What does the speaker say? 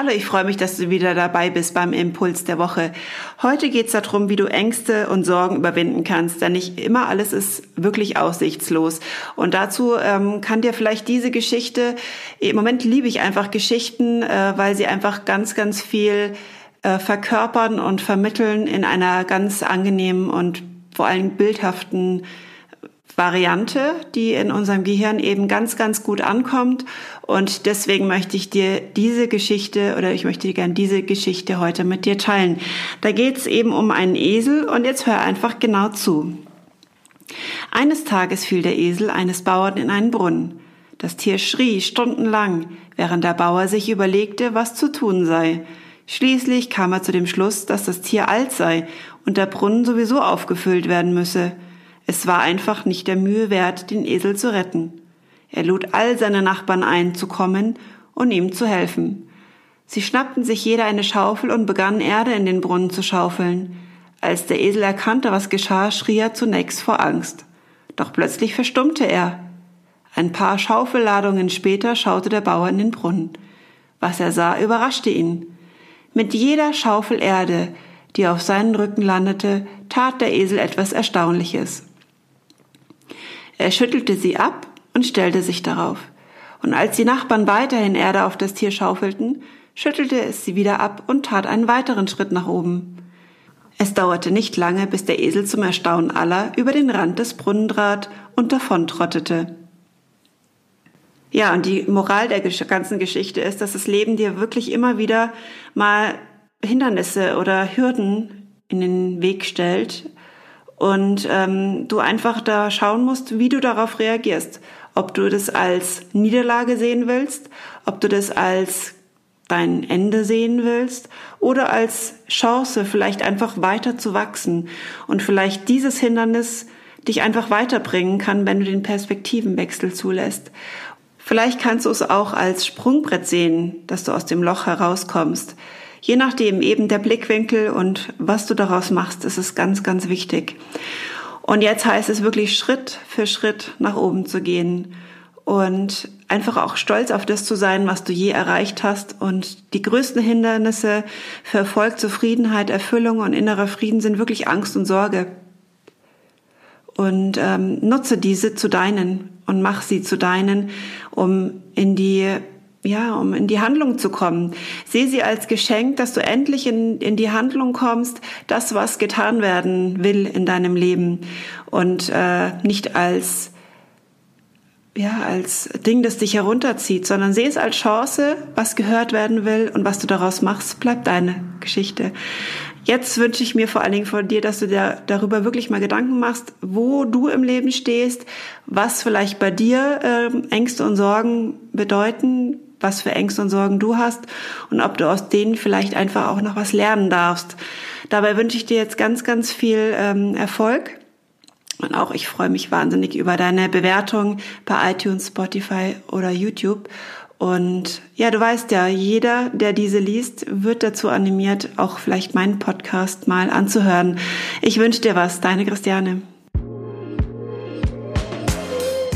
Hallo, ich freue mich, dass du wieder dabei bist beim Impuls der Woche. Heute geht es darum, wie du Ängste und Sorgen überwinden kannst, denn nicht immer alles ist wirklich aussichtslos. Und dazu ähm, kann dir vielleicht diese Geschichte, im Moment liebe ich einfach Geschichten, äh, weil sie einfach ganz, ganz viel äh, verkörpern und vermitteln in einer ganz angenehmen und vor allem bildhaften Variante, die in unserem Gehirn eben ganz, ganz gut ankommt. Und deswegen möchte ich dir diese Geschichte oder ich möchte dir gerne diese Geschichte heute mit dir teilen. Da geht es eben um einen Esel und jetzt hör einfach genau zu. Eines Tages fiel der Esel eines Bauern in einen Brunnen. Das Tier schrie stundenlang, während der Bauer sich überlegte, was zu tun sei. Schließlich kam er zu dem Schluss, dass das Tier alt sei und der Brunnen sowieso aufgefüllt werden müsse. Es war einfach nicht der Mühe wert, den Esel zu retten. Er lud all seine Nachbarn ein, zu kommen und ihm zu helfen. Sie schnappten sich jeder eine Schaufel und begannen Erde in den Brunnen zu schaufeln. Als der Esel erkannte, was geschah, schrie er zunächst vor Angst. Doch plötzlich verstummte er. Ein paar Schaufelladungen später schaute der Bauer in den Brunnen. Was er sah, überraschte ihn. Mit jeder Schaufel Erde, die auf seinen Rücken landete, tat der Esel etwas Erstaunliches. Er schüttelte sie ab und stellte sich darauf. Und als die Nachbarn weiterhin Erde auf das Tier schaufelten, schüttelte es sie wieder ab und tat einen weiteren Schritt nach oben. Es dauerte nicht lange, bis der Esel zum Erstaunen aller über den Rand des Brunnen trat und davontrottete. Ja, und die Moral der ganzen Geschichte ist, dass das Leben dir wirklich immer wieder mal Hindernisse oder Hürden in den Weg stellt, und ähm, du einfach da schauen musst, wie du darauf reagierst. Ob du das als Niederlage sehen willst, ob du das als dein Ende sehen willst oder als Chance, vielleicht einfach weiter zu wachsen und vielleicht dieses Hindernis dich einfach weiterbringen kann, wenn du den Perspektivenwechsel zulässt. Vielleicht kannst du es auch als Sprungbrett sehen, dass du aus dem Loch herauskommst. Je nachdem eben der Blickwinkel und was du daraus machst, ist es ganz, ganz wichtig. Und jetzt heißt es wirklich Schritt für Schritt nach oben zu gehen und einfach auch stolz auf das zu sein, was du je erreicht hast. Und die größten Hindernisse für Erfolg, Zufriedenheit, Erfüllung und innerer Frieden sind wirklich Angst und Sorge. Und ähm, nutze diese zu deinen und mach sie zu deinen, um in die ja, um in die Handlung zu kommen. Sehe sie als Geschenk, dass du endlich in, in die Handlung kommst, das, was getan werden will in deinem Leben und äh, nicht als ja, als Ding, das dich herunterzieht, sondern sehe es als Chance, was gehört werden will und was du daraus machst, bleibt deine Geschichte. Jetzt wünsche ich mir vor allen Dingen von dir, dass du dir darüber wirklich mal Gedanken machst, wo du im Leben stehst, was vielleicht bei dir äh, Ängste und Sorgen bedeuten, was für Ängste und Sorgen du hast und ob du aus denen vielleicht einfach auch noch was lernen darfst. Dabei wünsche ich dir jetzt ganz, ganz viel ähm, Erfolg. Und auch ich freue mich wahnsinnig über deine Bewertung bei iTunes, Spotify oder YouTube. Und ja, du weißt ja, jeder, der diese liest, wird dazu animiert, auch vielleicht meinen Podcast mal anzuhören. Ich wünsche dir was, deine Christiane.